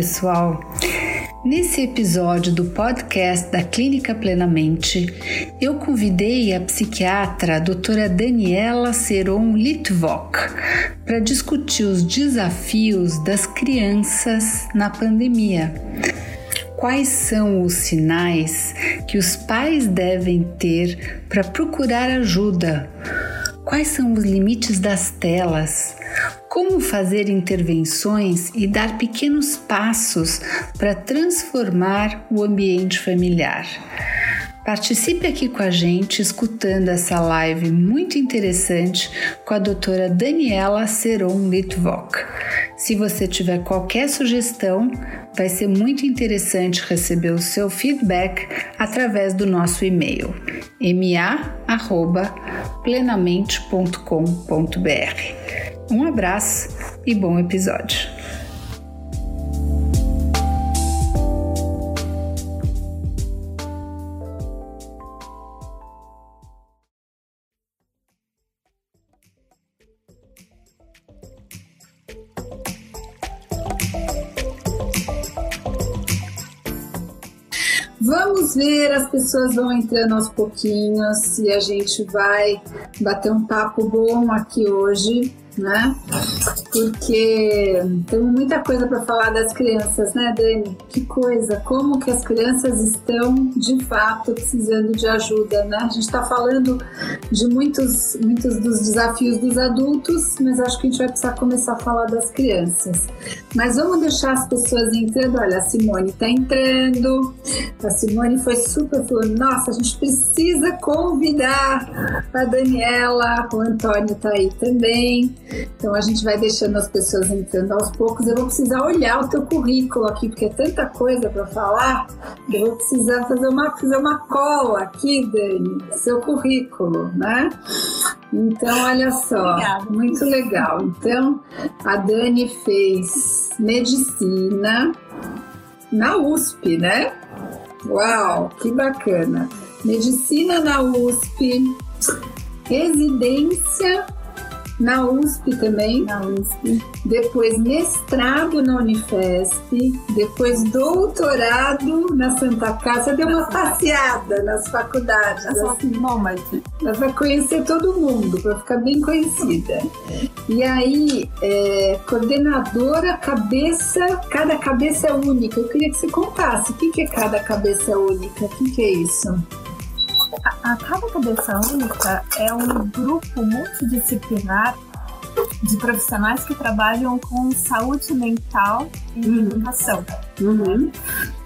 pessoal! Nesse episódio do podcast da Clínica Plenamente, eu convidei a psiquiatra a doutora Daniela Seron Litvok para discutir os desafios das crianças na pandemia. Quais são os sinais que os pais devem ter para procurar ajuda? Quais são os limites das telas? Como fazer intervenções e dar pequenos passos para transformar o ambiente familiar. Participe aqui com a gente escutando essa live muito interessante com a doutora Daniela Seron Litvok. Se você tiver qualquer sugestão, vai ser muito interessante receber o seu feedback através do nosso e-mail ma@plenamente.com.br. Um abraço e bom episódio. Vamos ver, as pessoas vão entrando aos pouquinhos e a gente vai bater um papo bom aqui hoje né? Porque temos muita coisa para falar das crianças, né, Dani? Que coisa, como que as crianças estão de fato precisando de ajuda, né? A gente está falando de muitos, muitos dos desafios dos adultos, mas acho que a gente vai precisar começar a falar das crianças. Mas vamos deixar as pessoas entrando. Olha, a Simone está entrando. A Simone foi super falando: nossa, a gente precisa convidar a Daniela. O Antônio está aí também. Então a gente vai deixando as pessoas entrando aos poucos. Eu vou precisar olhar o teu currículo aqui, porque é tanta coisa para falar. Eu vou precisar fazer uma, fazer uma cola aqui, Dani, seu currículo, né? Então, olha só, Obrigada. muito legal. Então, a Dani fez medicina na USP, né? Uau, que bacana! Medicina na USP, residência na USP também. Na USP. Depois mestrado na Unifesp, depois doutorado na Santa Casa. Deu uma passeada nas faculdades. Assim. Mas... Vai conhecer todo mundo, para ficar bem conhecida. E aí, é, coordenadora, cabeça, cada cabeça é única. Eu queria que você contasse o que, é cada cabeça única, o que é isso? A, a Cada Cabeça Única é um grupo multidisciplinar de profissionais que trabalham com saúde mental e uhum. educação. Uhum.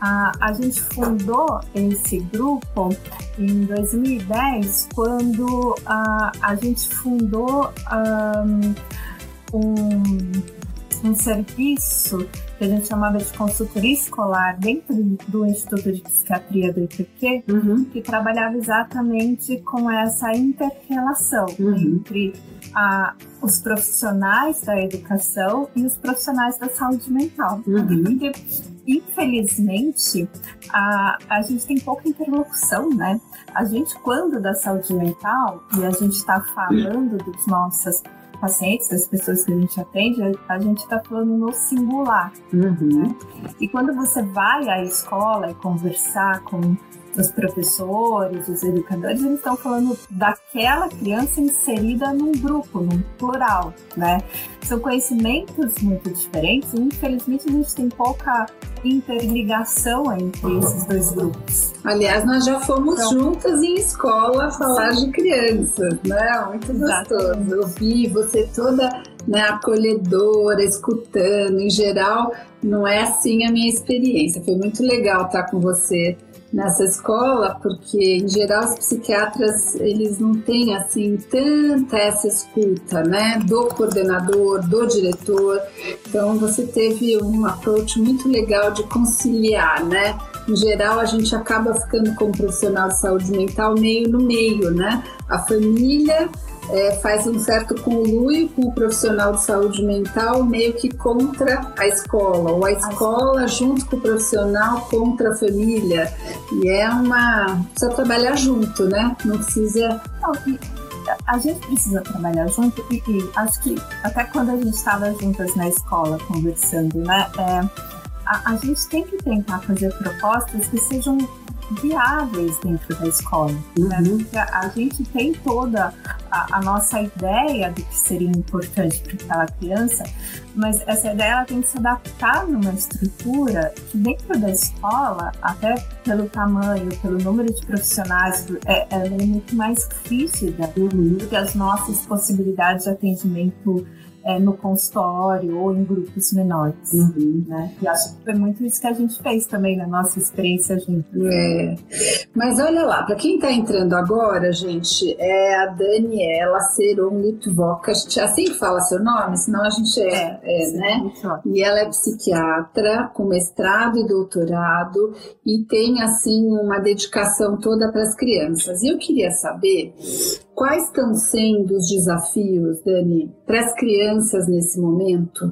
A, a gente fundou esse grupo em 2010, quando a, a gente fundou um, um, um serviço que a gente chamava de consultoria escolar dentro do Instituto de Psiquiatria do IPQ, uhum. que trabalhava exatamente com essa inter-relação uhum. entre a, os profissionais da educação e os profissionais da saúde mental. Uhum. Porque, infelizmente, a, a gente tem pouca interlocução, né? A gente, quando da saúde mental, e a gente está falando dos nossas pacientes, das pessoas que a gente atende, a, gente está falando no singular. Uhum. Né? E quando você vai à escola e conversar com os professores, os educadores, eles estão falando daquela criança inserida num grupo, num plural, né? São conhecimentos muito diferentes e, infelizmente, a gente tem pouca interligação entre esses dois grupos. Aliás, nós já fomos então, juntas em escola falar de crianças, né? Muito gostoso. Eu vi você toda né, acolhedora, escutando. Em geral, não é assim a minha experiência. Foi muito legal estar com você nessa escola, porque em geral os psiquiatras eles não têm assim tanta essa escuta, né, do coordenador, do diretor. Então você teve um approach muito legal de conciliar, né? Em geral a gente acaba ficando como profissional de saúde mental meio no meio, né? A família é, faz um certo conluio com o profissional de saúde mental, meio que contra a escola, ou a escola junto com o profissional contra a família. E é uma. precisa trabalhar junto, né? Não precisa. Não, a gente precisa trabalhar junto e, e, acho que até quando a gente estava juntas na escola conversando, né? É, a, a gente tem que tentar fazer propostas que sejam viáveis dentro da escola. Né? Uhum. Né? Porque a, a, gente tem toda a, a, nossa ideia do que seria importante para aquela criança, mas essa ideia ela tem que se adaptar numa estrutura que dentro da escola, até pelo tamanho, pelo número de profissionais, é, ela é muito mais rígida uhum. do que as nossas possibilidades de atendimento é, no consultório ou em grupos menores. Uhum. Né? E acho que foi muito isso que a gente fez também na nossa experiência junto. É. Mas olha lá, para quem está entrando agora, gente, é a Daniela Seron Litvoka. Assim que fala seu nome, senão a gente é, é, é sim, né? E ela é psiquiatra com mestrado e doutorado e tem assim uma dedicação toda para as crianças. E eu queria saber Quais estão sendo os desafios, Dani, para as crianças nesse momento?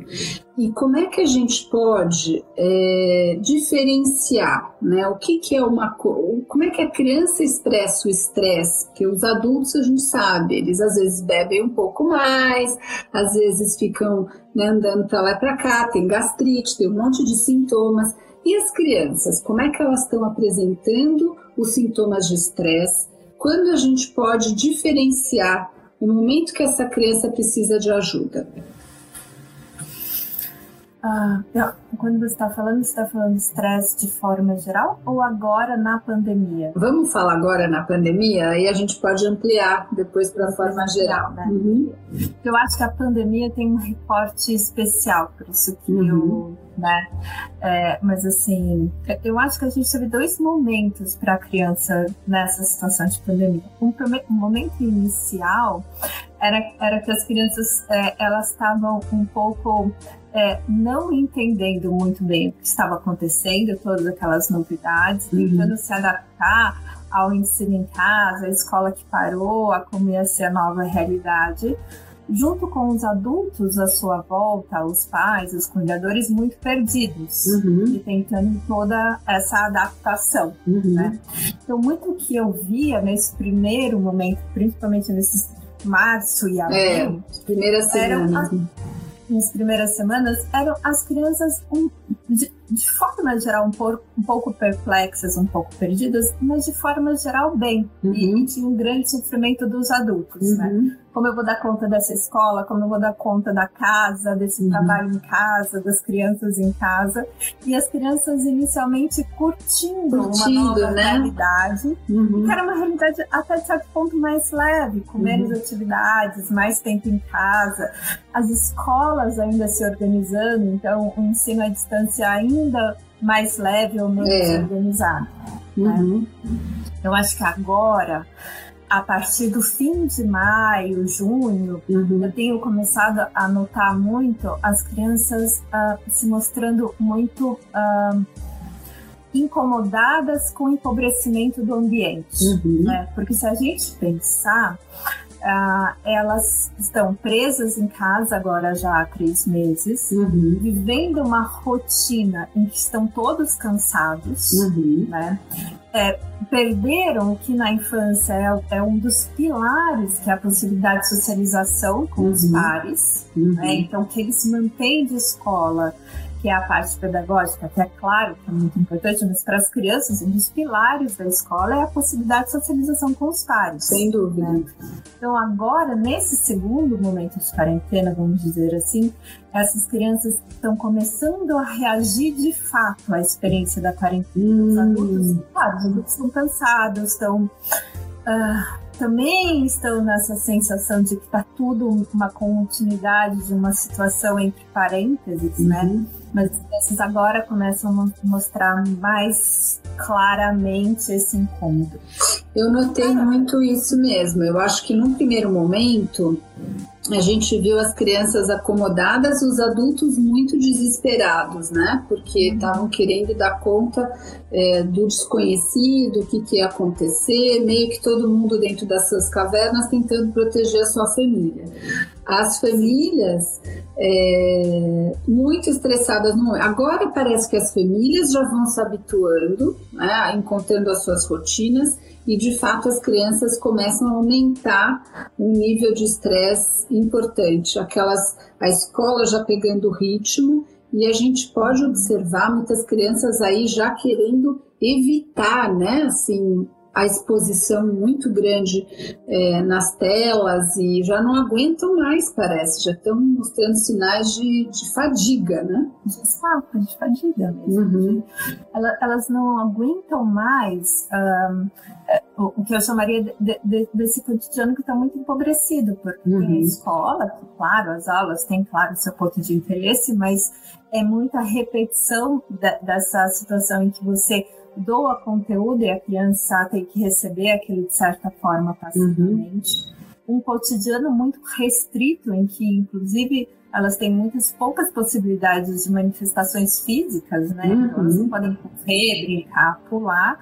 E como é que a gente pode é, diferenciar, né? O que, que é uma como é que a criança expressa o estresse? Porque os adultos a gente sabe, eles às vezes bebem um pouco mais, às vezes ficam né, andando para lá e para cá, tem gastrite, tem um monte de sintomas. E as crianças, como é que elas estão apresentando os sintomas de estresse? Quando a gente pode diferenciar o momento que essa criança precisa de ajuda? Ah, quando você está falando, você está falando estresse de forma geral ou agora na pandemia? Vamos falar agora na pandemia, aí a gente pode ampliar depois para a forma geral. Né? Uhum. Eu acho que a pandemia tem um reporte especial, por isso que uhum. eu né? É, mas assim, eu acho que a gente teve dois momentos para a criança nessa situação de pandemia. Um, um momento inicial era, era que as crianças é, elas estavam um pouco é, não entendendo muito bem o que estava acontecendo, todas aquelas novidades, uhum. tentando se adaptar ao ensino em casa, a escola que parou, a como ia ser a nova realidade junto com os adultos à sua volta, os pais, os cuidadores, muito perdidos uhum. e tentando toda essa adaptação. Uhum. Né? Então, muito que eu via nesse primeiro momento, principalmente nesses março e abril, é, primeira semana. nas primeiras semanas, eram as crianças um, de, de forma geral, um pouco, um pouco perplexas, um pouco perdidas, mas de forma geral, bem. Uhum. E, e tinha um grande sofrimento dos adultos, né? uhum. né? Como eu vou dar conta dessa escola, como eu vou dar conta da casa, desse uhum. trabalho em casa, das crianças em casa. E as crianças inicialmente curtindo, curtindo uma nova né? realidade, uhum. que era uma realidade até de certo ponto mais leve, com uhum. menos atividades, mais tempo em casa. As escolas ainda se organizando, então o ensino à distância ainda mais leve ou menos é. organizado. Né? Uhum. Né? Eu acho que agora, a partir do fim de maio, junho, uhum. eu tenho começado a notar muito as crianças uh, se mostrando muito uh, incomodadas com o empobrecimento do ambiente. Uhum. Né? Porque se a gente pensar, Uh, elas estão presas em casa agora já há três meses, uhum. vivendo uma rotina em que estão todos cansados, uhum. né? É, perderam o que na infância é, é, um dos pilares, que é a possibilidade de socialização com uhum. os pares. Né? Uhum. Então, que eles mantêm de escola que é a parte pedagógica, que é claro que é muito importante, mas para as crianças, um dos pilares da escola é a possibilidade de socialização com os pares. Sem dúvida. Né? Então, agora, nesse segundo momento de quarentena, vamos dizer assim, essas crianças estão começando a reagir de fato à experiência da quarentena. Hum. Os adultos, claro, os adultos estão cansados, estão. Uh, também estão nessa sensação de que está tudo uma continuidade de uma situação entre parênteses, né? uhum. né? Mas esses agora começam a mostrar mais claramente esse incômodo. Eu notei muito isso mesmo. Eu acho que num primeiro momento a gente viu as crianças acomodadas, os adultos muito desesperados, né? Porque uhum. estavam querendo dar conta é, do desconhecido, o que, que ia acontecer, meio que todo mundo dentro das suas cavernas tentando proteger a sua família. As famílias é, muito estressadas no Agora parece que as famílias já vão se habituando, né, encontrando as suas rotinas e de fato as crianças começam a aumentar um nível de estresse importante. Aquelas, a escola já pegando o ritmo e a gente pode observar muitas crianças aí já querendo evitar, né, assim, a exposição muito grande é, nas telas e já não aguentam mais, parece, já estão mostrando sinais de, de fadiga, né? De saco, de fadiga mesmo. Uhum. Elas, elas, não aguentam mais um, é, o que eu chamaria de, de, desse cotidiano que está muito empobrecido, porque uhum. a escola, claro, as aulas têm, claro, seu ponto de interesse, mas é muita repetição da, dessa situação em que você doa conteúdo e a criança tem que receber aquilo de certa forma passivamente. Uhum. Um cotidiano muito restrito, em que, inclusive, elas têm muitas poucas possibilidades de manifestações físicas, né? Uhum. Então, elas não podem correr, brincar, pular.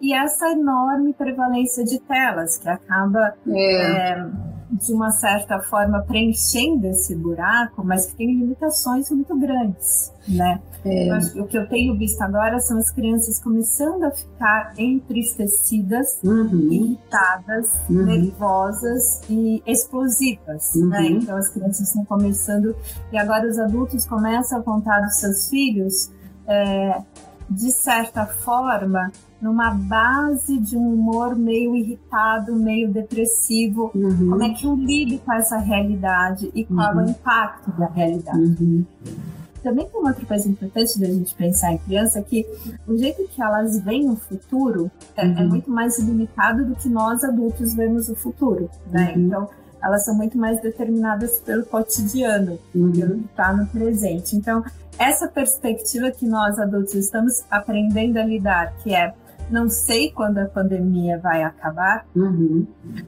E essa enorme prevalência de telas, que acaba. É. É, de uma certa forma preenchendo esse buraco, mas que tem limitações muito grandes, né? É. o que eu tenho visto agora são as crianças começando a ficar entristecidas, uhum. irritadas, uhum. nervosas e explosivas, né? uhum. né? Então as crianças estão começando e agora os adultos começam a contar dos seus filhos, é, de certa forma, numa base de um humor meio irritado, meio depressivo. Uhum. Como é que eu lido com essa realidade e qual uhum. é o impacto da realidade? Uhum. Também tem uma outra coisa importante da gente pensar em criança que o jeito que elas veem o futuro é, é uhum. muito mais limitado do que nós adultos vemos o futuro, né? Uhum. Então elas são muito mais determinadas pelo cotidiano, uhum. pelo que está no presente. Então essa perspectiva que nós adultos estamos aprendendo a lidar, que é não sei quando a pandemia vai acabar. Uhum.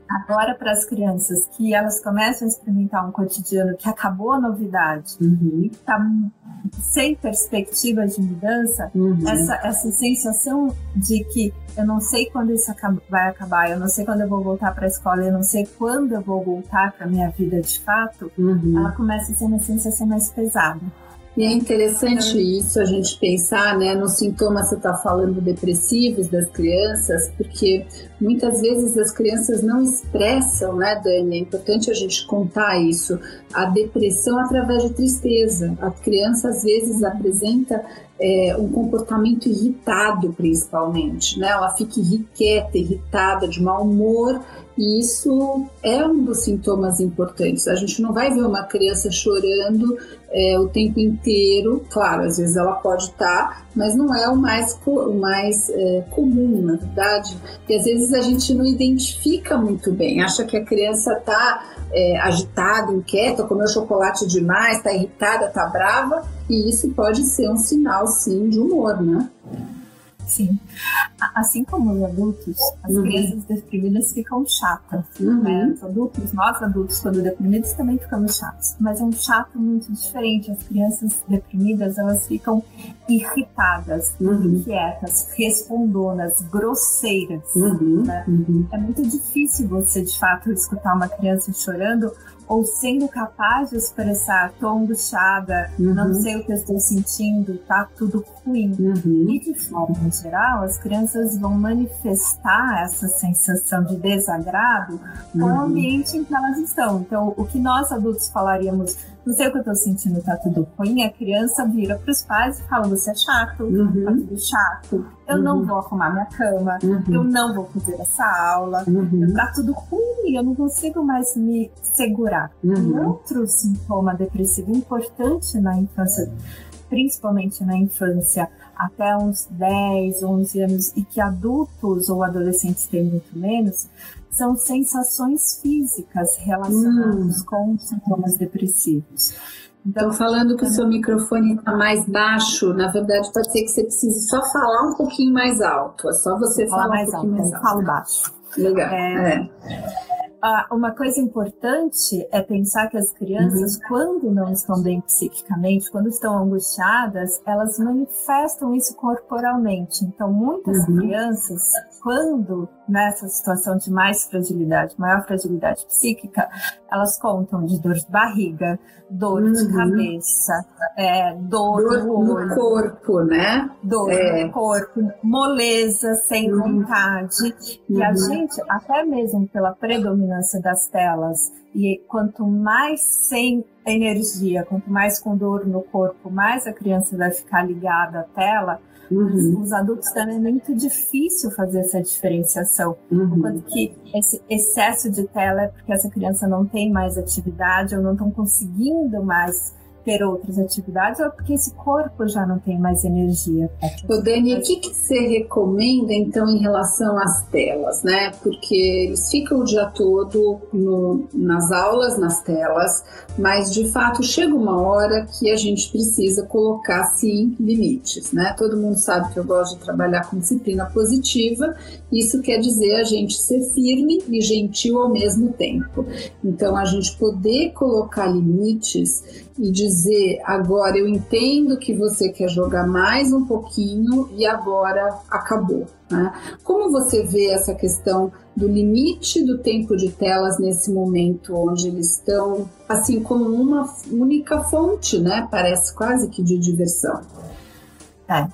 Agora, para as crianças que elas começam a experimentar um cotidiano que acabou a novidade uhum. está sem perspectiva de mudança, uhum. essa, essa sensação de que eu não sei quando isso vai acabar, eu não sei quando eu vou voltar para a escola, eu não sei quando eu vou voltar para minha vida de fato, uhum. ela começa a ser uma sensação mais pesada. E é interessante isso, a gente pensar né, nos sintomas, você está falando depressivos das crianças, porque muitas vezes as crianças não expressam, né, Dani? É importante a gente contar isso, a depressão através de tristeza. A criança às vezes apresenta é, um comportamento irritado, principalmente, né? Ela fica irrequieta, irritada, de mau humor e isso é um dos sintomas importantes. A gente não vai ver uma criança chorando é, o tempo inteiro. Claro, às vezes ela pode estar, tá, mas não é o mais, o mais é, comum, na verdade. E às vezes a gente não identifica muito bem, acha que a criança está é, agitada, inquieta, comeu chocolate demais, está irritada, está brava, e isso pode ser um sinal, sim, de humor, né? Sim. Assim como os adultos, as uhum. crianças deprimidas ficam chatas. Uhum. Né? Os adultos, nós adultos, quando deprimidos, também ficamos chatos. Mas é um chato muito diferente. As crianças deprimidas, elas ficam irritadas, uhum. inquietas, respondonas, grosseiras. Uhum. Né? Uhum. É muito difícil você, de fato, escutar uma criança chorando ou sendo capaz de expressar, tô angustiada, uhum. não sei o que eu estou sentindo, tá tudo ruim. Uhum. E de forma geral, as crianças vão manifestar essa sensação de desagrado com uhum. o ambiente em que elas estão. Então, o que nós adultos falaríamos, não sei o que eu tô sentindo, tá tudo ruim, a criança vira pros pais e fala, você é chato, uhum. tá tudo chato, eu uhum. não vou arrumar minha cama, uhum. eu não vou fazer essa aula, uhum. tá tudo ruim, eu não consigo mais me segurar. Uhum. Outro sintoma depressivo importante na infância, principalmente na infância, até uns 10, 11 anos, e que adultos ou adolescentes têm muito menos, são sensações físicas relacionadas hum. com sintomas depressivos. Então, falando que o seu microfone está mais baixo, na verdade pode ser que você precise só falar um pouquinho mais alto. É só você falar mais um pouquinho alto, mais alto. Falo baixo. Legal. É, é. Uma coisa importante é pensar que as crianças, uhum. quando não estão bem psiquicamente, quando estão angustiadas, elas manifestam isso corporalmente. Então, muitas uhum. crianças, quando nessa situação de mais fragilidade, maior fragilidade psíquica, elas contam de dor de barriga, dor uhum. de cabeça, é, dor, dor no, olho, no corpo, né? Dor é. no corpo, moleza, sem uhum. vontade. Uhum. E a uhum. gente, até mesmo pela predominância das telas, e quanto mais sem energia, quanto mais com dor no corpo, mais a criança vai ficar ligada à tela, Uhum. Os adultos também é muito difícil fazer essa diferenciação. Uhum. Enquanto que esse excesso de tela é porque essa criança não tem mais atividade ou não estão conseguindo mais ter outras atividades ou porque esse corpo já não tem mais energia. O Dani, o que, que você recomenda então em relação às telas, né? Porque eles ficam o dia todo no, nas aulas, nas telas, mas de fato chega uma hora que a gente precisa colocar sim limites, né? Todo mundo sabe que eu gosto de trabalhar com disciplina positiva, isso quer dizer a gente ser firme e gentil ao mesmo tempo. Então a gente poder colocar limites e dizer agora eu entendo que você quer jogar mais um pouquinho e agora acabou. Né? Como você vê essa questão do limite do tempo de telas nesse momento onde eles estão assim como uma única fonte, né? Parece quase que de diversão. É.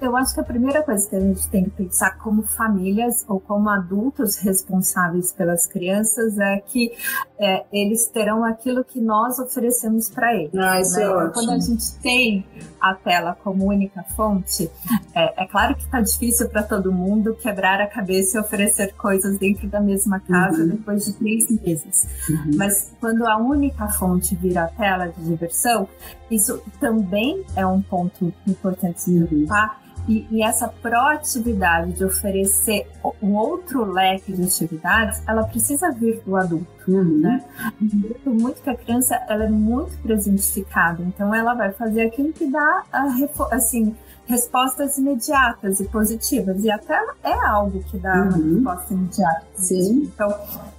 Eu acho que a primeira coisa que a gente tem que pensar como famílias ou como adultos responsáveis pelas crianças é que é, eles terão aquilo que nós oferecemos para eles. Ah, isso né? é então, Quando a gente tem a tela como única fonte, é, é claro que está difícil para todo mundo quebrar a cabeça e oferecer coisas dentro da mesma casa uhum. depois de três meses. Uhum. Mas quando a única fonte vira a tela de diversão, isso também é um ponto importante se preocupar. E, e, essa proatividade de oferecer um outro leque de atividades, ela precisa vir do adulto, uhum. né? Muito que a criança, ela é muito presentificada, então ela vai fazer aquilo que dá, a, assim, respostas imediatas e positivas. E até é algo que dá uhum. uma resposta imediata. Sim. Então,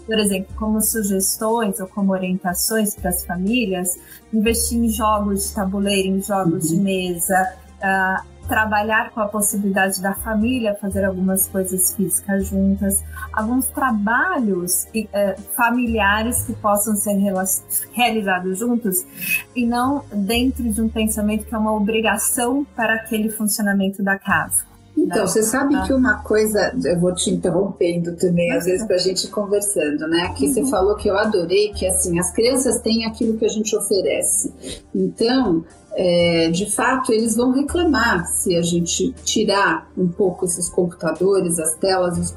por exemplo, como sugestões ou como orientações para as famílias, investir em jogos de tabuleiro, em jogos uhum. de mesa, uh, trabalhar com a possibilidade da família fazer algumas coisas físicas juntas, alguns trabalhos uh, familiares que possam ser realizados juntos e não dentro de um pensamento que é uma obrigação para aquele funcionamento da casa. Então, né? você sabe ah. que uma coisa, eu vou te interrompendo também, às vezes, para a gente conversando, né? Que uhum. você falou que eu adorei, que assim, as crianças têm aquilo que a gente oferece. Então, é, de fato, eles vão reclamar se a gente tirar um pouco esses computadores, as telas, os,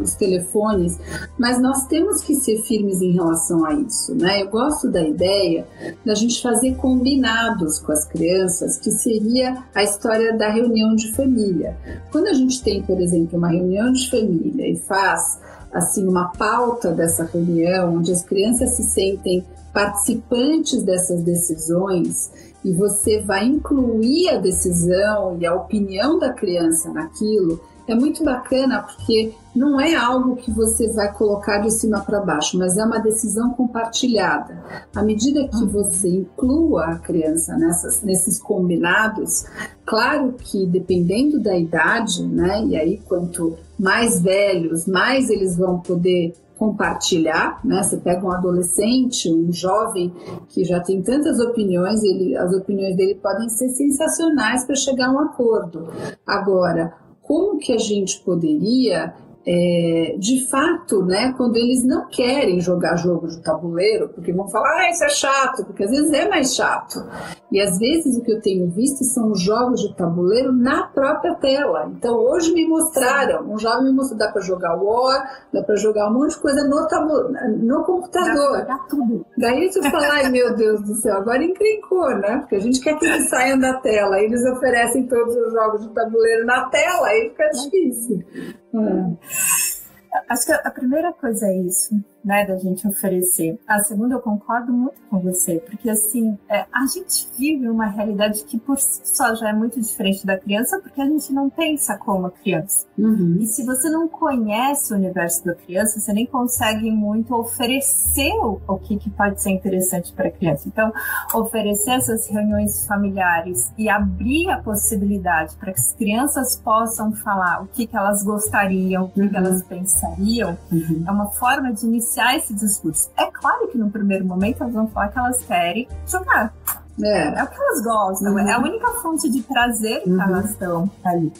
os, telefones, mas nós temos que ser firmes em relação a isso, né? Eu gosto da ideia da gente fazer combinados com as crianças, que seria a história da reunião de família. Quando a gente tem, por exemplo, uma reunião de família e faz assim uma pauta dessa reunião, onde as crianças se sentem participantes dessas decisões e você vai incluir a decisão e a opinião da criança naquilo, é muito bacana porque não é algo que você vai colocar de cima para baixo, mas é uma decisão compartilhada. À medida que você inclua a criança nessas, nesses combinados, claro que dependendo da idade, né, e aí quanto mais velhos, mais eles vão poder compartilhar, né? Você pega um adolescente, um jovem que já tem tantas opiniões, ele, as opiniões dele podem ser sensacionais para chegar a um acordo. Agora, como que a gente poderia é, de fato, né, quando eles não querem jogar jogo de tabuleiro, porque vão falar, ah, isso é chato, porque às vezes é mais chato. E às vezes o que eu tenho visto são jogos de tabuleiro na própria tela. Então hoje me mostraram, um jovem me mostrou, dá para jogar War, dá para jogar um monte de coisa no, tabu, no computador. Dá, tudo. Daí você fala, ai meu Deus do céu, agora encrencou, né? Porque a gente quer que eles saiam da tela, eles oferecem todos os jogos de tabuleiro na tela, aí fica difícil. Acho que a primeira coisa é isso, né, da gente oferecer. A segunda, eu concordo muito com você, porque assim, é, a gente vive uma realidade que por si só já é muito diferente da criança, porque a gente não pensa como a criança. Uhum. E se você não conhece o universo da criança, você nem consegue muito oferecer o, o que, que pode ser interessante para a criança. Então, oferecer essas reuniões familiares e abrir a possibilidade para que as crianças possam falar o que, que elas gostariam, o que, uhum. que elas pensariam, uhum. é uma forma de iniciar esse discurso. É claro que no primeiro momento elas vão falar que elas querem jogar. É. é o que elas gostam, Uhum. é a única fonte de prazer que Uhum. elas estão ali.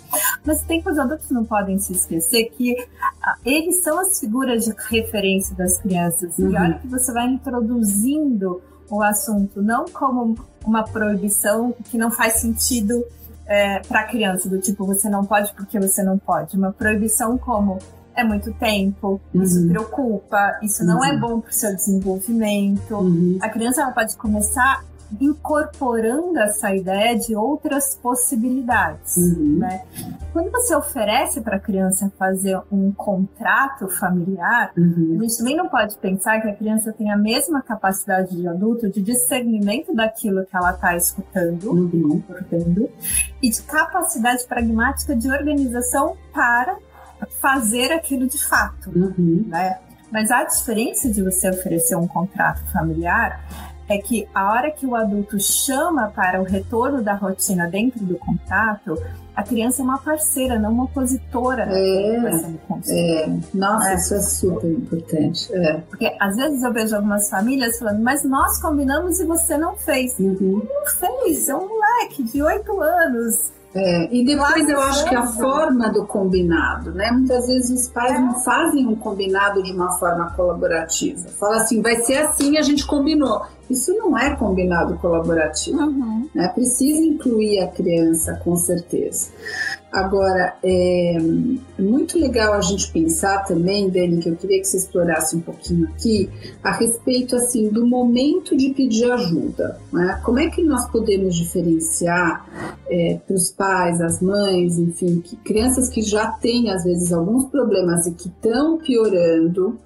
Mas tem que os adultos não podem se esquecer que ah, eles são as figuras de referência das crianças. Uhum. E olha que você vai introduzindo o assunto, não como uma proibição que não faz sentido para a criança, do tipo, você não pode porque você não pode. Uma proibição como é muito tempo, isso Uhum. preocupa, isso não é Uhum. bom para o seu desenvolvimento Uhum. a criança ela pode começar incorporando essa ideia de outras possibilidades. Uhum. Né? Quando você oferece para a criança fazer um contrato familiar, a Uhum. gente também não pode pensar que a criança tem a mesma capacidade de adulto de discernimento daquilo que ela está escutando, Uhum. comportando, e de capacidade pragmática de organização para fazer aquilo de fato Uhum. né? Mas a diferença de você oferecer um contrato familiar é que a hora que o adulto chama para o retorno da rotina dentro do contrato, a criança é uma parceira, não uma opositora. É. É, nossa, É. isso é super importante. É. Porque às vezes eu vejo algumas famílias falando, mas nós combinamos e você não fez. Uhum. Não fez, é um moleque de oito anos. É, e depois eu acho que a forma do combinado, né? Muitas vezes os pais É. não fazem um combinado de uma forma colaborativa. Fala assim, vai ser assim, a gente combinou. Isso não é combinado colaborativo. né? Precisa incluir a criança, com certeza. Agora, é muito legal a gente pensar também, Dani, que eu queria que você explorasse um pouquinho aqui, a respeito assim do momento de pedir ajuda. Né? Como é que nós podemos diferenciar para os pais, as mães, enfim, que crianças que já têm às vezes alguns problemas e que estão piorando.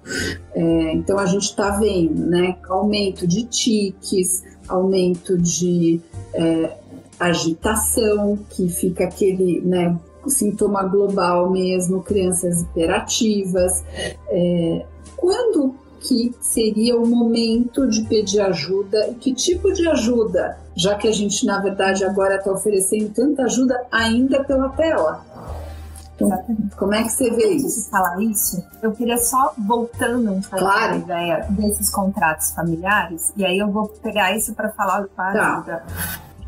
É, então a gente está vendo, né, aumento de tiques, aumento de é, agitação, que fica aquele, né, sintoma global mesmo, crianças hiperativas. É, quando que seria o momento de pedir ajuda e que tipo de ajuda, já que a gente na verdade agora está oferecendo tanta ajuda ainda pela tela. Exatamente. como é que você vê Antes isso? de falar isso, eu queria só voltando um pouco Claro. ideia desses contratos familiares, e aí eu vou pegar isso para falar para Tá.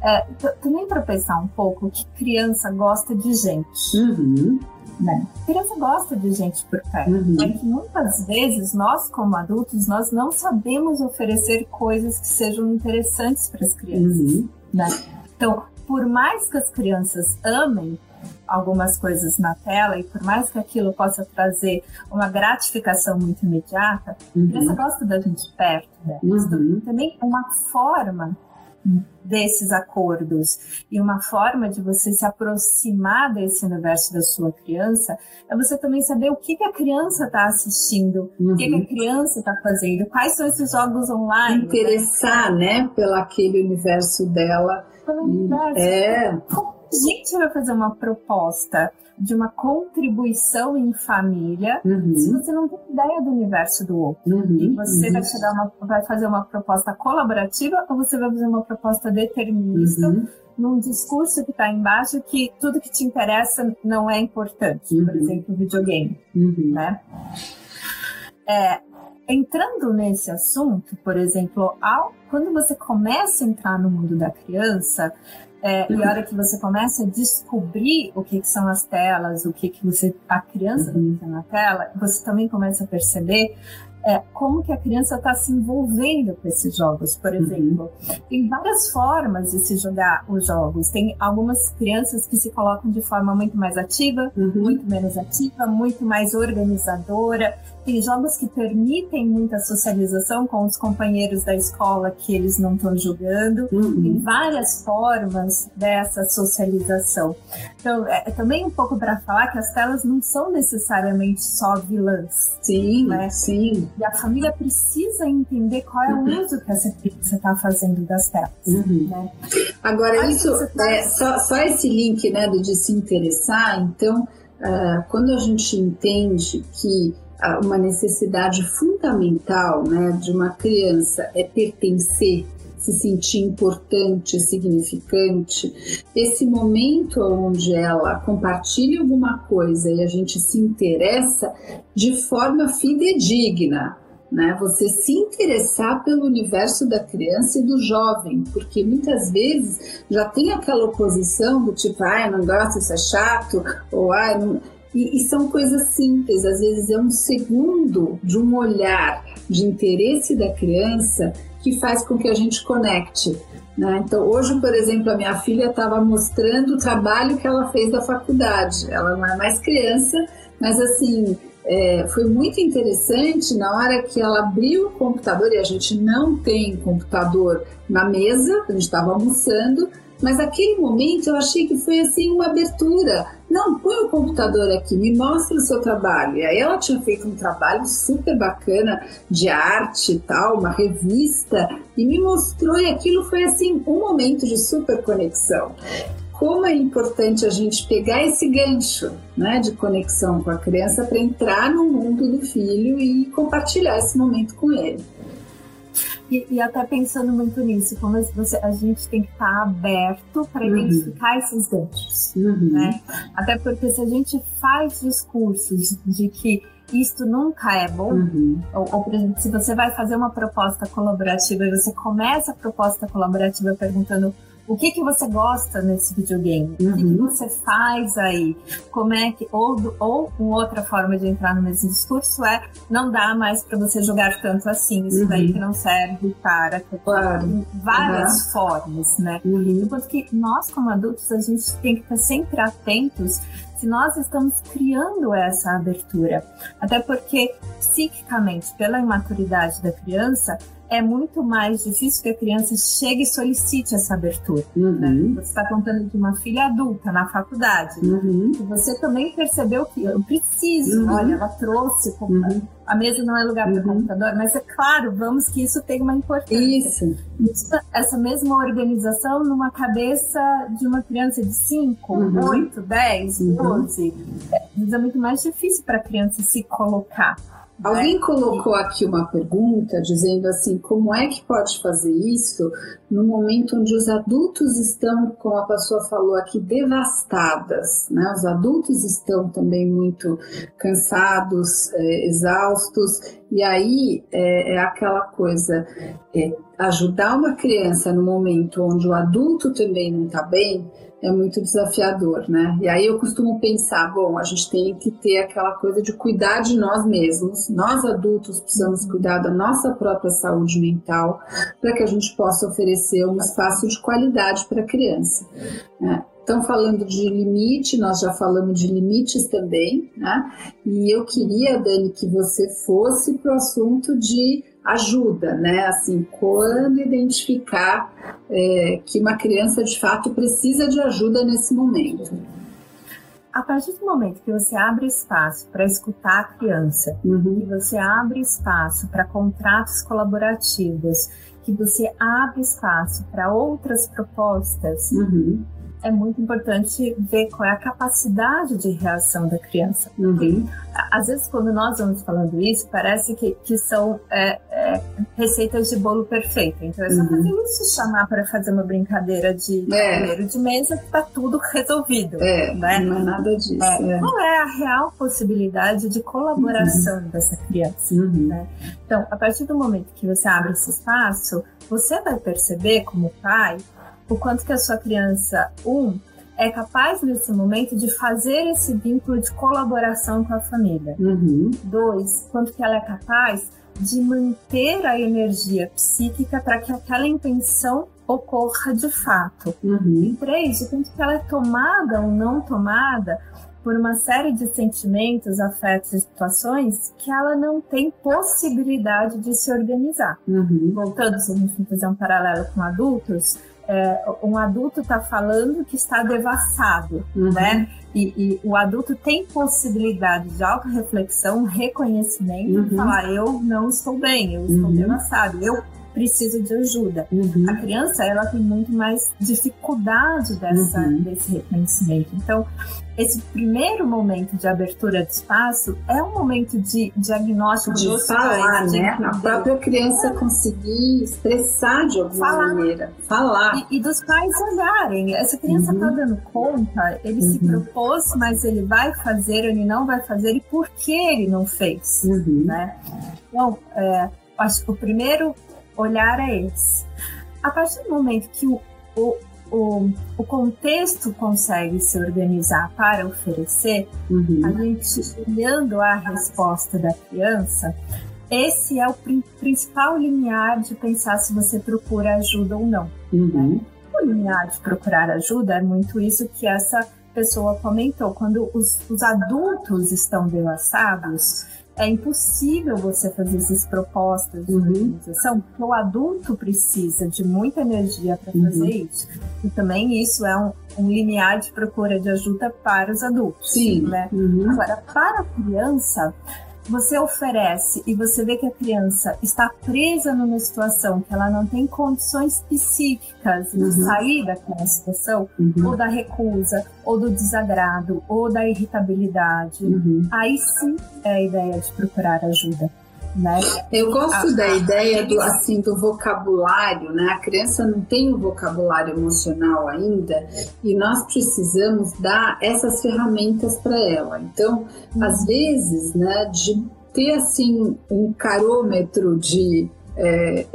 É, também para pensar um pouco que criança gosta de gente, Uhum, né? Criança gosta de gente por perto. uhum, É que muitas vezes nós, como adultos, nós não sabemos oferecer coisas que sejam interessantes para as crianças. uhum, né? Então, por mais que as crianças amem algumas coisas na tela e por mais que aquilo possa trazer uma gratificação muito imediata, a criança uhum, gosta da gente perto dela. uhum. Também uma forma desses acordos e uma forma de você se aproximar desse universo da sua criança é você também saber o que, que a criança está assistindo, o que, que a criança está fazendo, quais são esses jogos online. né? Interessar, né, pelo aquele universo dela. Pelo universo. É, gente vai fazer uma proposta de uma contribuição em família se uhum, você não tem ideia do universo do outro? E uhum, você uhum, vai, te dar uma, vai fazer uma proposta colaborativa ou você vai fazer uma proposta determinista uhum, num discurso que está embaixo que tudo que te interessa não é importante, por Uhum. exemplo, videogame, uhum, né? É, entrando nesse assunto, por exemplo, ao, quando você começa a entrar no mundo da criança, é, e a hora que você começa a descobrir o que, que são as telas, o que, que você a criança Uhum. está na tela, você também começa a perceber é, como que a criança está se envolvendo com esses jogos, por uhum. exemplo. Uhum. Tem várias formas de se jogar os jogos. Tem algumas crianças que se colocam de forma muito mais ativa, uhum. muito menos ativa, muito mais organizadora. Tem jogos que permitem muita socialização com os companheiros da escola que eles não estão jogando. Uhum. Tem várias formas dessa socialização. Então, é, é também um pouco para falar que as telas não são necessariamente só vilãs. Sim, né? sim. E a família precisa entender qual é o uhum. uso que essa criança está fazendo das telas. Uhum. Né? Agora, Mas isso, tá... é, só, só esse link né, do de se interessar, então, uh, quando a gente entende que uma necessidade fundamental né, de uma criança é pertencer, se sentir importante, significante. Esse momento onde ela compartilha alguma coisa e a gente se interessa de forma fidedigna, né? Você se interessar pelo universo da criança e do jovem, porque muitas vezes já tem aquela oposição do tipo, eu não gosto, isso é chato, ou ah, não e, e, são coisas simples, às vezes é um segundo de um olhar de interesse da criança que faz com que a gente conecte. Né? Então, hoje, por exemplo, a minha filha estava mostrando o trabalho que ela fez da faculdade. Ela não é mais criança, mas assim, é, foi muito interessante na hora que ela abriu o computador, e a gente não tem computador na mesa, a gente estava almoçando, mas aquele momento eu achei que foi assim uma abertura. Não, põe o computador aqui, me mostra o seu trabalho. E aí ela tinha feito um trabalho super bacana de arte e tal, uma revista, e me mostrou, e aquilo foi assim um momento de super conexão. Como é importante a gente pegar esse gancho né, de conexão com a criança para entrar no mundo do filho e compartilhar esse momento com ele. E, e, até pensando muito nisso, como você, a gente tem que estar tá aberto para uhum. identificar esses ganchos, uhum. né? Até porque se a gente faz discursos de que isto nunca é bom, uhum. ou, ou, por exemplo, se você vai fazer uma proposta colaborativa e você começa a proposta colaborativa perguntando o que que você gosta nesse videogame? Uhum. O que, que, uhum. você faz aí? Como é que ou ou uma outra forma de entrar no mesmo discurso é não dá mais para você jogar tanto assim, isso uhum. daí que não serve para claro. várias uhum. formas, né? Uhum. Enquanto que nós como adultos a gente tem que estar sempre atentos se nós estamos criando essa abertura. Até porque, psiquicamente, pela imaturidade da criança, é muito mais difícil que a criança chegue e solicite essa abertura. Uhum. Né? Você está contando de uma filha adulta na faculdade. Uhum. E você também percebeu que eu preciso. Uhum. Olha, ela trouxe. Uhum. A mesa não é lugar para o uhum. computador, mas é claro, vamos que isso tem uma importância. Isso. isso. Essa mesma organização numa cabeça de uma criança de 5, 8, 10, 12. É muito mais difícil para a criança se colocar. Alguém colocou aqui uma pergunta dizendo assim: como é que pode fazer isso no momento onde os adultos estão, como a pessoa falou aqui, devastadas? Né? Os adultos estão também muito cansados, é, exaustos, e aí é, é aquela coisa: é, ajudar uma criança no momento onde o adulto também não está bem é muito desafiador, né? E aí eu costumo pensar, bom, a gente tem que ter aquela coisa de cuidar de nós mesmos. Nós adultos precisamos cuidar da nossa própria saúde mental para que a gente possa oferecer um espaço de qualidade para a criança. Né? Então, falando de limite, nós já falamos de limites também, né? E eu queria, Dani, que você fosse para o assunto de ajuda, né? Assim, quando identificar é, que uma criança de fato precisa de ajuda nesse momento. A partir do momento que você abre espaço para escutar a criança, uhum. que você abre espaço para contratos colaborativos, que você abre espaço para outras propostas, uhum é muito importante ver qual é a capacidade de reação da criança. Uhum. Às vezes, quando nós vamos falando isso, parece que, que são é, é, receitas de bolo perfeito. Então, é só uhum. fazer isso, chamar para fazer uma brincadeira de é. de mesa, que está tudo resolvido. É, né? não é nada disso. É. é. Qual é a real possibilidade de colaboração uhum. dessa criança? Uhum. Né? Então, a partir do momento que você abre esse espaço, você vai perceber, como pai, o quanto que a sua criança, um, é capaz nesse momento de fazer esse vínculo de colaboração com a família. Uhum. Dois, quanto que ela é capaz de manter a energia psíquica para que aquela intenção ocorra de fato. Uhum. E três, o quanto que ela é tomada ou não tomada por uma série de sentimentos, afetos e situações que ela não tem possibilidade de se organizar. Uhum. Voltando, se a gente fazer um paralelo com adultos, é, um adulto está falando que está devassado, Uhum. né? E, e o adulto tem possibilidade de autorreflexão, reconhecimento, Uhum. de falar: eu não estou bem, eu estou Uhum. devassado, eu preciso de ajuda. Uhum. A criança ela tem muito mais dificuldade dessa, Uhum. desse reconhecimento. Então, esse primeiro momento de abertura de espaço é um momento de diagnóstico de falar, pais, de né? A própria criança conseguir expressar de alguma Falar. maneira, falar. E, e dos pais olharem. Essa criança Uhum. tá dando conta, ele se Uhum. propôs, mas ele vai fazer, ele não vai fazer, e por que ele não fez? Uhum. Né? Então, é, acho que o primeiro olhar é esse. A partir do momento que o, o, o, o contexto consegue se organizar para oferecer, Uhum. a gente olhando a resposta da criança, esse é o prin- principal limiar de pensar se você procura ajuda ou não. Uhum. O limiar de procurar ajuda é muito isso que essa pessoa comentou. Quando os, os adultos estão devassados, é impossível você fazer essas propostas de Uhum. organização, porque o adulto precisa de muita energia para Uhum. fazer isso. E também isso é um, um limiar de procura de ajuda para os adultos. Sim. Né? Uhum. Agora, para a criança, você oferece e você vê que a criança está presa numa situação que ela não tem condições psíquicas de Uhum. sair daquela situação, Uhum. ou da recusa, ou do desagrado, ou da irritabilidade. Uhum. Aí sim é a ideia de procurar ajuda. Né? Eu gosto A- da a- ideia do assim do vocabulário, né? A criança não tem um vocabulário emocional ainda e nós precisamos dar essas ferramentas para ela. Então, às vezes, né, de ter assim um carômetro de é,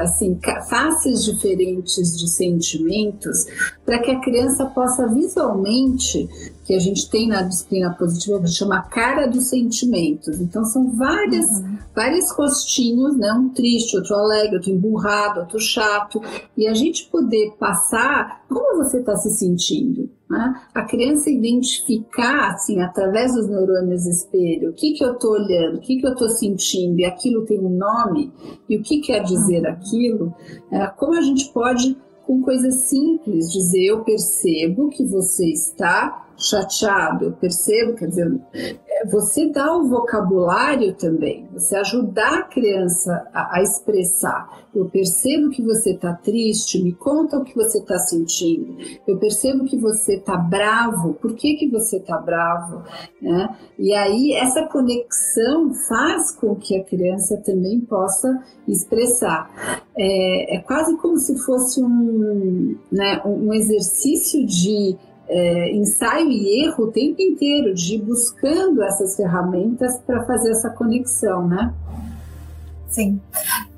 assim faces diferentes de sentimentos para que a criança possa visualmente que a gente tem na disciplina positiva que chama cara dos sentimentos. Então são várias Uhum. vários rostinhos, né? Um triste, outro alegre, outro emburrado, outro chato, e a gente poder passar como você está se sentindo, né? A criança identificar, assim, através dos neurônios espelho, o que que eu estou olhando, o que que eu estou sentindo, e aquilo tem um nome, e o que quer dizer aquilo, é, como a gente pode, com coisas simples, dizer eu percebo que você está chateado, eu percebo, quer dizer, é, você dá o vocabulário também, você ajudar a criança a, a expressar. Eu percebo que você está triste, me conta o que você está sentindo. Eu percebo que você está bravo, por que, que você está bravo? né? E aí essa conexão faz com que a criança também possa expressar. É, é quase como se fosse um, né, um exercício de é, ensaio e erro o tempo inteiro, de ir buscando essas ferramentas para fazer essa conexão, né? Sim.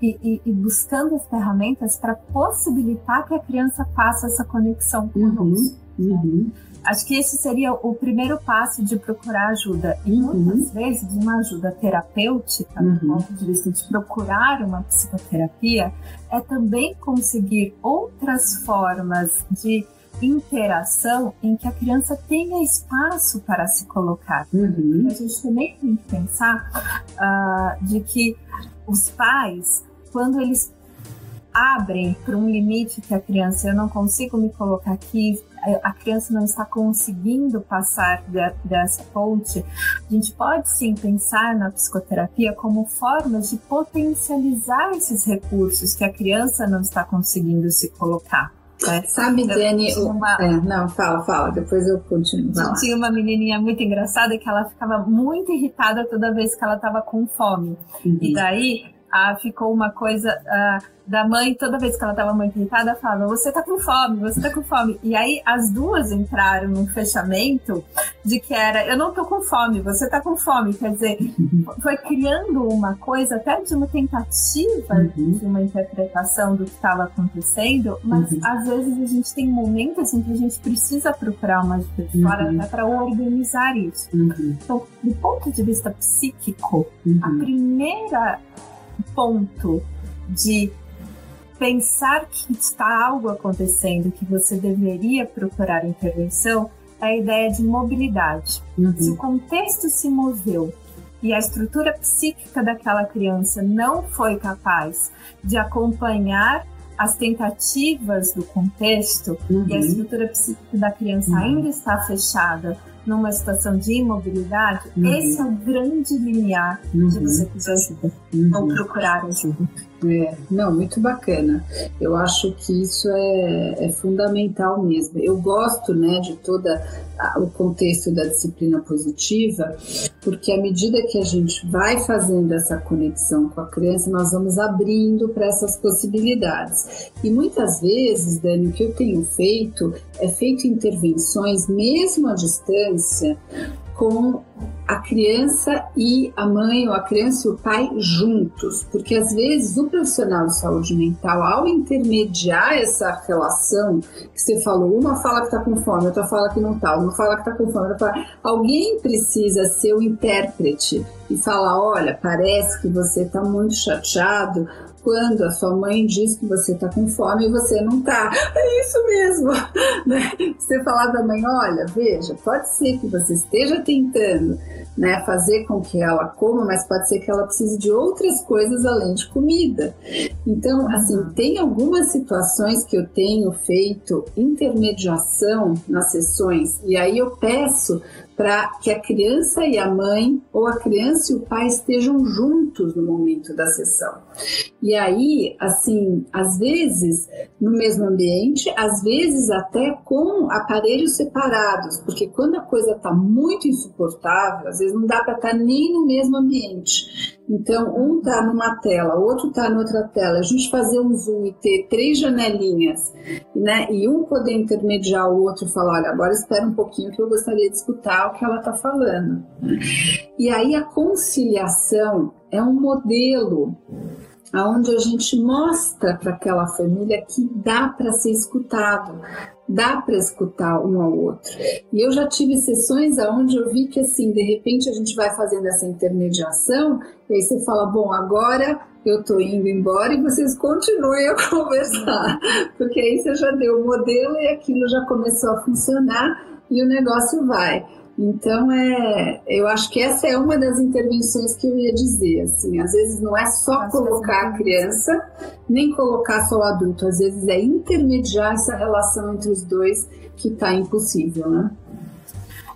E, e- e buscando as ferramentas para possibilitar que a criança faça essa conexão conosco. Uhum. Acho que esse seria o primeiro passo de procurar ajuda. E Uhum. muitas vezes, uma ajuda terapêutica, do Uhum. ponto de vista de procurar uma psicoterapia, é também conseguir outras formas de interação em que a criança tenha espaço para se colocar. Uhum. A gente também tem que pensar ah, de que os pais, quando eles abrem para um limite que a criança, eu não consigo me colocar aqui, a criança não está conseguindo passar de- dessa ponte, a gente pode sim pensar na psicoterapia como formas de potencializar esses recursos que a criança não está conseguindo se colocar. Né? Sabe, Eu Dani? uma- é, não, fala, fala, depois eu continuo. Lá. Tinha uma menininha muito engraçada que ela ficava muito irritada toda vez que ela estava com fome. E Uhum. daí ah, ficou uma coisa ah, da mãe, toda vez que ela estava muito irritada, falava: Você tá com fome, você tá com fome. E aí as duas entraram num fechamento de que era: Eu não tô com fome, você tá com fome. Quer dizer, foi criando uma coisa, até de uma tentativa uhum. de uma interpretação do que estava acontecendo, mas uhum. às vezes a gente tem momentos em que a gente precisa procurar uma ajuda de fora uhum. para organizar isso. Uhum. Então, do ponto de vista psíquico, a uhum. primeira ponto de pensar que está algo acontecendo, que você deveria procurar intervenção, é a ideia de mobilidade. Uhum. Se o contexto se moveu e a estrutura psíquica daquela criança não foi capaz de acompanhar as tentativas do contexto uhum. e a uhum. estrutura psíquica da criança uhum. ainda está fechada numa situação de imobilidade, uhum. esse é o grande limiar uhum. de você pedir ajuda uhum. ou procurar ajuda. É, não, muito bacana. Eu acho que isso é, é fundamental mesmo. Eu gosto, né, de toda o contexto da disciplina positiva, porque à medida que a gente vai fazendo essa conexão com a criança, nós vamos abrindo para essas possibilidades. E muitas vezes, Dani, o que eu tenho feito é feito intervenções, mesmo à distância, com a criança e a mãe ou a criança e o pai juntos, porque às vezes o profissional de saúde mental, ao intermediar essa relação que você falou, uma fala que está com fome, outra fala que não está, uma fala que está com fome, outra fala, alguém precisa ser o intérprete e falar, olha, parece que você está muito chateado quando a sua mãe diz que você está com fome e você não está. É isso mesmo. Né? Você falar da mãe, olha, veja, pode ser que você esteja tentando né, fazer com que ela coma, mas pode ser que ela precise de outras coisas além de comida. Então, assim, tem algumas situações que eu tenho feito intermediação nas sessões, e aí eu peço para que a criança e a mãe, ou a criança e o pai estejam juntos no momento da sessão. E aí, assim, às vezes no mesmo ambiente, às vezes até com aparelhos separados, porque quando a coisa está muito insuportável, às vezes não dá para estar tá nem no mesmo ambiente. Então, um está numa tela, outro está noutra tela. A gente fazer um zoom e ter três janelinhas, né? E um poder intermediar o outro e falar: olha, agora espera um pouquinho que eu gostaria de escutar o que ela está falando. E aí a conciliação é um modelo aonde a gente mostra para aquela família que dá para ser escutado, dá para escutar um ao outro. E eu já tive sessões aonde eu vi que assim, de repente a gente vai fazendo essa intermediação e aí você fala, bom, agora eu tô indo embora e vocês continuem a conversar, porque aí você já deu o modelo e aquilo já começou a funcionar e o negócio vai. Então, é, eu acho que essa é uma das intervenções que eu ia dizer. Assim, às vezes não é só colocar a criança, nem colocar só o adulto. Às vezes é intermediar essa relação entre os dois que está impossível, né?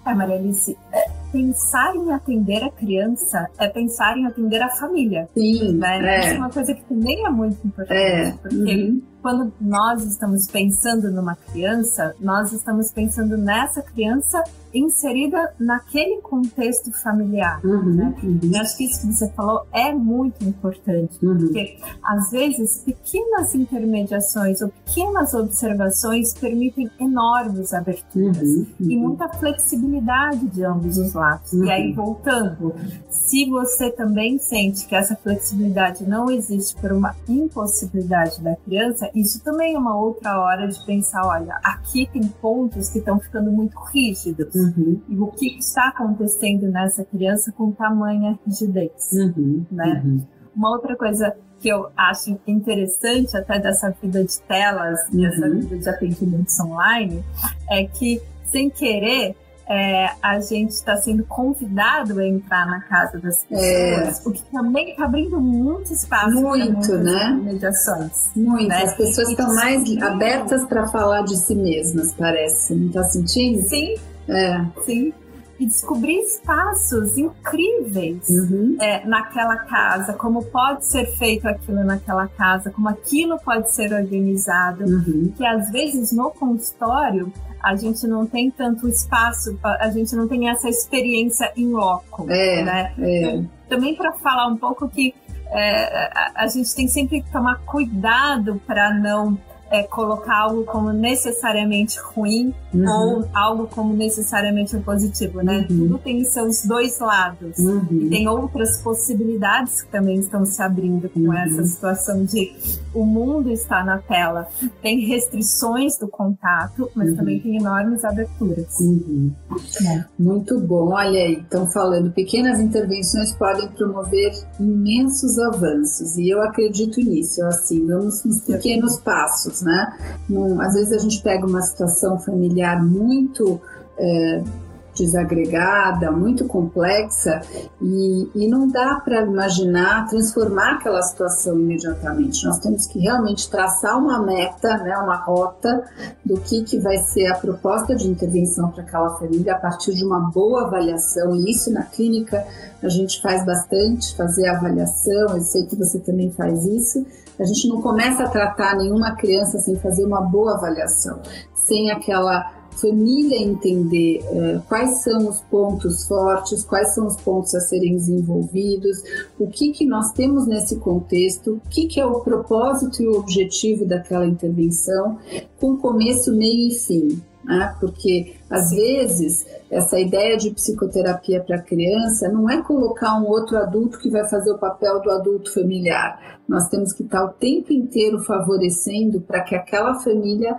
É, Maria Alice, é, pensar em atender a criança é pensar em atender a família. Sim, né? É. Isso é uma coisa que também é muito importante, é. porque uhum quando nós estamos pensando numa criança, nós estamos pensando nessa criança inserida naquele contexto familiar. Uhum, né? uhum. Eu acho que isso que você falou é muito importante, uhum. porque às vezes pequenas intermediações ou pequenas observações permitem enormes aberturas uhum, e uhum. muita flexibilidade de ambos os lados. E aí, uhum. voltando, se você também sente que essa flexibilidade não existe por uma impossibilidade da criança, isso também é uma outra hora de pensar, olha, aqui tem pontos que estão ficando muito rígidos. Uhum. E o que está acontecendo nessa criança com tamanha rigidez, uhum. né? Uhum. Uma outra coisa que eu acho interessante até dessa vida de telas e essa uhum. vida de atendimentos online é que, sem querer, é, a gente está sendo convidado a entrar na casa das pessoas, é. o que também está abrindo muito espaço muito, né? mediações. Muito. Né? As pessoas estão mais sim. abertas para falar de si mesmas, parece. Não está sentindo? Sim. É. Sim e descobrir espaços incríveis uhum. é, naquela casa, como pode ser feito aquilo naquela casa, como aquilo pode ser organizado, uhum. que às vezes no consultório a gente não tem tanto espaço, a gente não tem essa experiência em loco, é, né? É. Então, também para falar um pouco que é, a, a, gente tem sempre que tomar cuidado para não é, colocar algo como necessariamente ruim uhum. ou algo como necessariamente positivo, né? Uhum. Tudo tem seus dois lados. Uhum. E tem outras possibilidades que também estão se abrindo com uhum. essa situação de o mundo está na tela. Tem restrições do contato, mas uhum. também tem enormes aberturas. É. Muito bom. Olha aí, estão falando, pequenas intervenções podem promover imensos avanços. E eu acredito nisso. Assim, vamos nos pequenos passos né? Num, às vezes a gente pega uma situação familiar muito é, desagregada, muito complexa e, e não dá para imaginar transformar aquela situação imediatamente. Nós temos que realmente traçar uma meta, né, uma rota do que, que vai ser a proposta de intervenção para aquela família a partir de uma boa avaliação. E isso na clínica a gente faz bastante, fazer a avaliação. Eu sei que você também faz isso a gente não começa a tratar nenhuma criança sem fazer uma boa avaliação, sem aquela família entender é, quais são os pontos fortes, quais são os pontos a serem desenvolvidos, o que, que nós temos nesse contexto, o que, que é o propósito e o objetivo daquela intervenção, com começo, meio e fim né? porque às vezes essa ideia de psicoterapia para criança não é colocar um outro adulto que vai fazer o papel do adulto familiar. Nós temos que estar o tempo inteiro favorecendo para que aquela família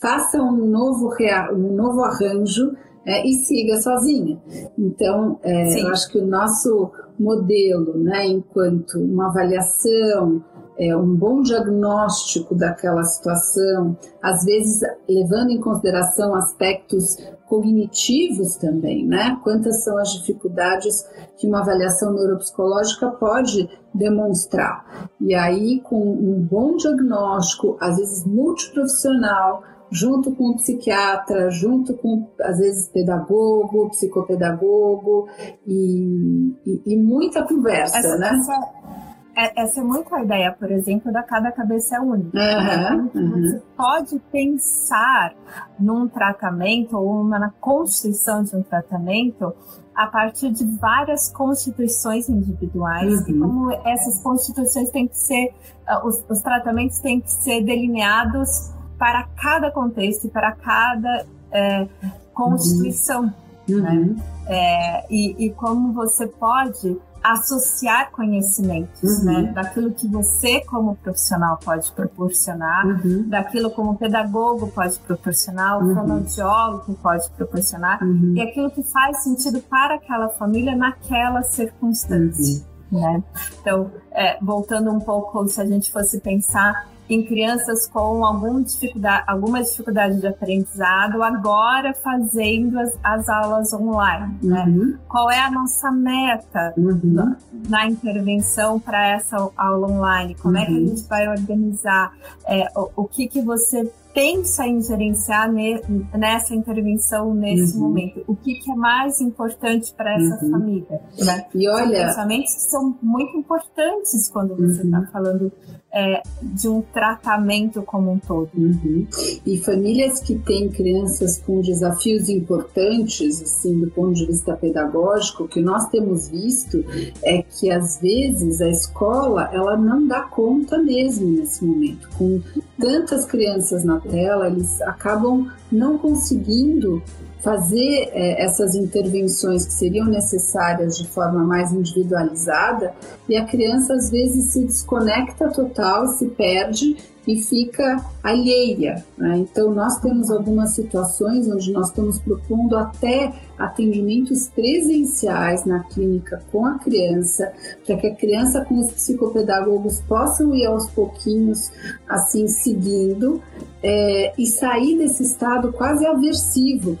faça um novo, um novo arranjo é, e siga sozinha. Então, é, eu acho que o nosso modelo, né, enquanto uma avaliação, é, um bom diagnóstico daquela situação, às vezes levando em consideração aspectos cognitivos também, né? Quantas são as dificuldades que uma avaliação neuropsicológica pode demonstrar? E aí, com um bom diagnóstico, às vezes multiprofissional, junto com o psiquiatra, junto com, às vezes, pedagogo, psicopedagogo e, e, e muita conversa, essa, né? Essa é, essa é muito a ideia, por exemplo, da cada cabeça é única. Uhum, uhum. Você pode pensar num tratamento ou uma, na constituição de um tratamento a partir de várias constituições individuais uhum. e como essas constituições têm que ser, uh, os, os, tratamentos têm que ser delineados para cada contexto e para cada é, constituição. Uhum. Né? É, e, e como você pode associar conhecimentos, uhum. né? Daquilo que você, como profissional, pode proporcionar, uhum. daquilo como pedagogo pode proporcionar, o uhum. fonoaudiólogo pode proporcionar, uhum. e aquilo que faz sentido para aquela família naquela circunstância. Uhum. Né? Então, é, voltando um pouco, se a gente fosse pensar em crianças com algum dificuldade, alguma dificuldade de aprendizado, agora fazendo as, as aulas online. Né? Uhum. Qual é a nossa meta uhum. na, na, intervenção para essa aula online? Como uhum. é que a uhum. gente vai organizar? É, o, o que, que você pensa em gerenciar ne, nessa intervenção nesse uhum. momento? O que, que, é mais importante para essa uhum. família? Né? E olha, São pensamentos que são muito importantes quando você está uhum. falando é, de um tratamento como um todo. Uhum. E famílias que têm crianças com desafios importantes, assim, do ponto de vista pedagógico, o que nós temos visto é que às vezes a escola ela não dá conta mesmo nesse momento. Com tantas crianças na tela, eles acabam não conseguindo fazer é, essas intervenções que seriam necessárias de forma mais individualizada e a criança às vezes se desconecta total, se perde e fica alheia. Né? Então, nós temos algumas situações onde nós estamos propondo até atendimentos presenciais na clínica com a criança, para que a criança com os psicopedagogos possam ir aos pouquinhos, assim, seguindo, é, e sair desse estado quase aversivo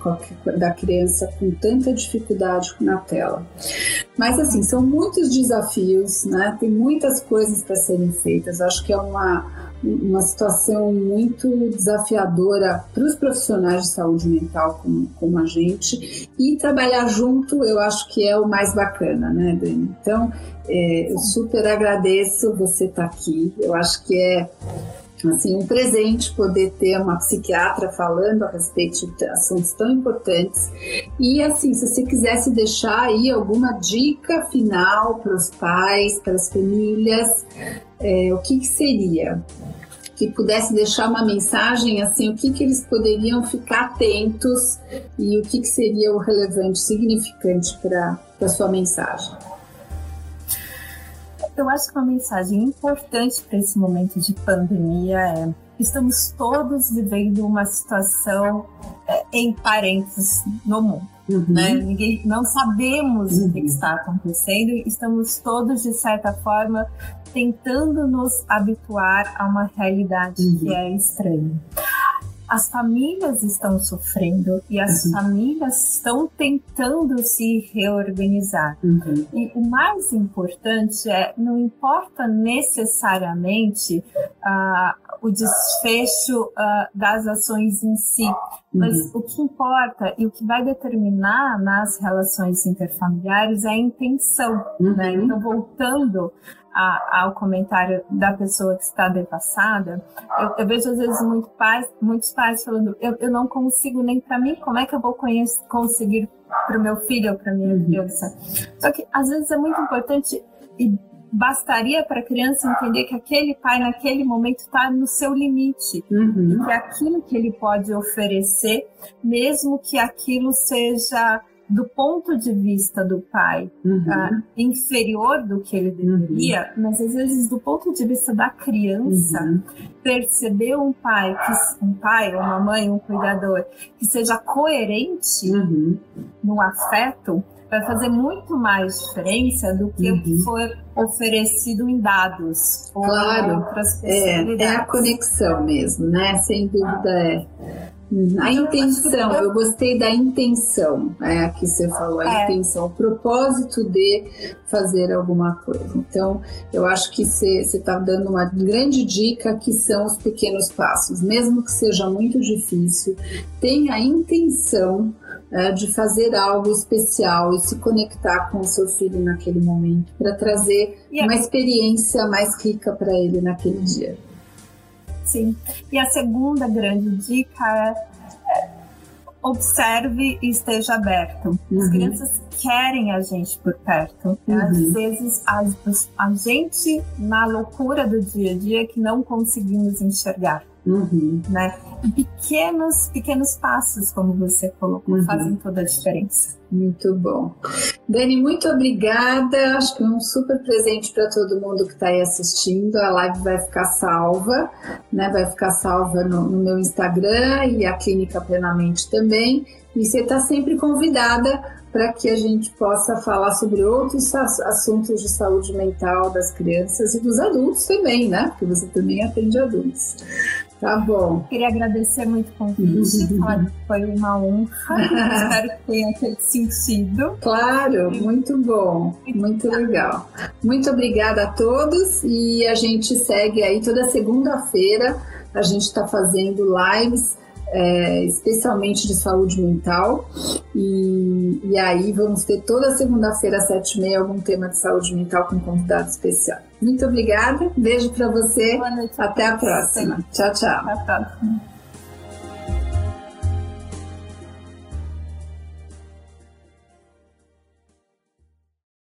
da criança com tanta dificuldade na tela. Mas, assim, são muitos desafios, né? tem muitas coisas para serem feitas. Acho que é uma uma situação muito desafiadora para os profissionais de saúde mental como, como, a gente e trabalhar junto eu acho que é o mais bacana, né, Dani? Então, é, eu super agradeço você estar tá aqui. Eu acho que é assim, um presente poder ter uma psiquiatra falando a respeito de assuntos tão importantes. E assim, se você quisesse deixar aí alguma dica final para os pais, para as famílias, é, o que, que seria? que pudesse deixar uma mensagem assim, o que, que eles poderiam ficar atentos e o que, que seria o relevante, significante para a sua mensagem. Eu acho que uma mensagem importante para esse momento de pandemia é estamos todos vivendo uma situação é, em parênteses no mundo. Uhum. Né? Ninguém, não sabemos uhum. o que uhum. está acontecendo, estamos todos, de certa forma, tentando nos habituar a uma realidade uhum. que é estranha as famílias estão sofrendo e as uhum. famílias estão tentando se reorganizar. Uhum. E o mais importante é, não importa necessariamente uh, o desfecho uh, das ações em si, uhum. mas o que importa e o que vai determinar nas relações interfamiliares é a intenção. Né? Uhum. Então, voltando a, ao comentário da pessoa que está devassada, eu, eu vejo às vezes muito pais, muitos pais falando: eu, eu não consigo nem para mim, como é que eu vou conhecer, conseguir para o meu filho ou para minha uhum. criança? Só que às vezes é muito importante e bastaria para a criança entender que aquele pai naquele momento está no seu limite uhum. e que aquilo que ele pode oferecer, mesmo que aquilo seja do ponto de vista do pai uhum. uh, inferior do que ele deveria, uhum. mas às vezes do ponto de vista da criança, uhum. perceber um pai, que, um pai, uma mãe, um cuidador que seja coerente uhum. no afeto, vai fazer muito mais diferença do que o que uhum. for oferecido em dados. Claro, é, é a conexão mesmo, né? Sem dúvida é. Uhum. A intenção, eu gostei da intenção, é, que você falou, a é. intenção, o propósito de fazer alguma coisa. Então, eu acho que você está dando uma grande dica que são os pequenos passos, mesmo que seja muito difícil, tenha a intenção é, de fazer algo especial e se conectar com o seu filho naquele momento, para trazer uma experiência mais rica para ele naquele dia. Sim. E a segunda grande dica é, é observe e esteja aberto. Uhum. As crianças querem a gente por perto. Uhum. Às vezes a, a gente, na loucura do dia a dia, que não conseguimos enxergar. Uhum. Né? E pequenos, pequenos passos, como você colocou, uhum. fazem toda a diferença. Muito bom. Dani, muito obrigada. Acho que é um super presente para todo mundo que está aí assistindo. A live vai ficar salva, né? Vai ficar salva no, no meu Instagram e a Clínica Plenamente também. E você está sempre convidada para que a gente possa falar sobre outros assuntos de saúde mental das crianças e dos adultos também, né? Porque você também atende adultos. Tá bom. Queria agradecer muito o convite, foi uma honra. Espero que tenha sentido. Claro, muito bom, muito legal. Muito obrigada a todos e a gente segue aí toda segunda-feira. A gente está fazendo lives é, especialmente de saúde mental. E, e aí vamos ter toda segunda-feira, às sete e meia, algum tema de saúde mental com um convidado especial. Muito obrigada, beijo para você. Até a próxima. Tchau, tchau. Até a próxima.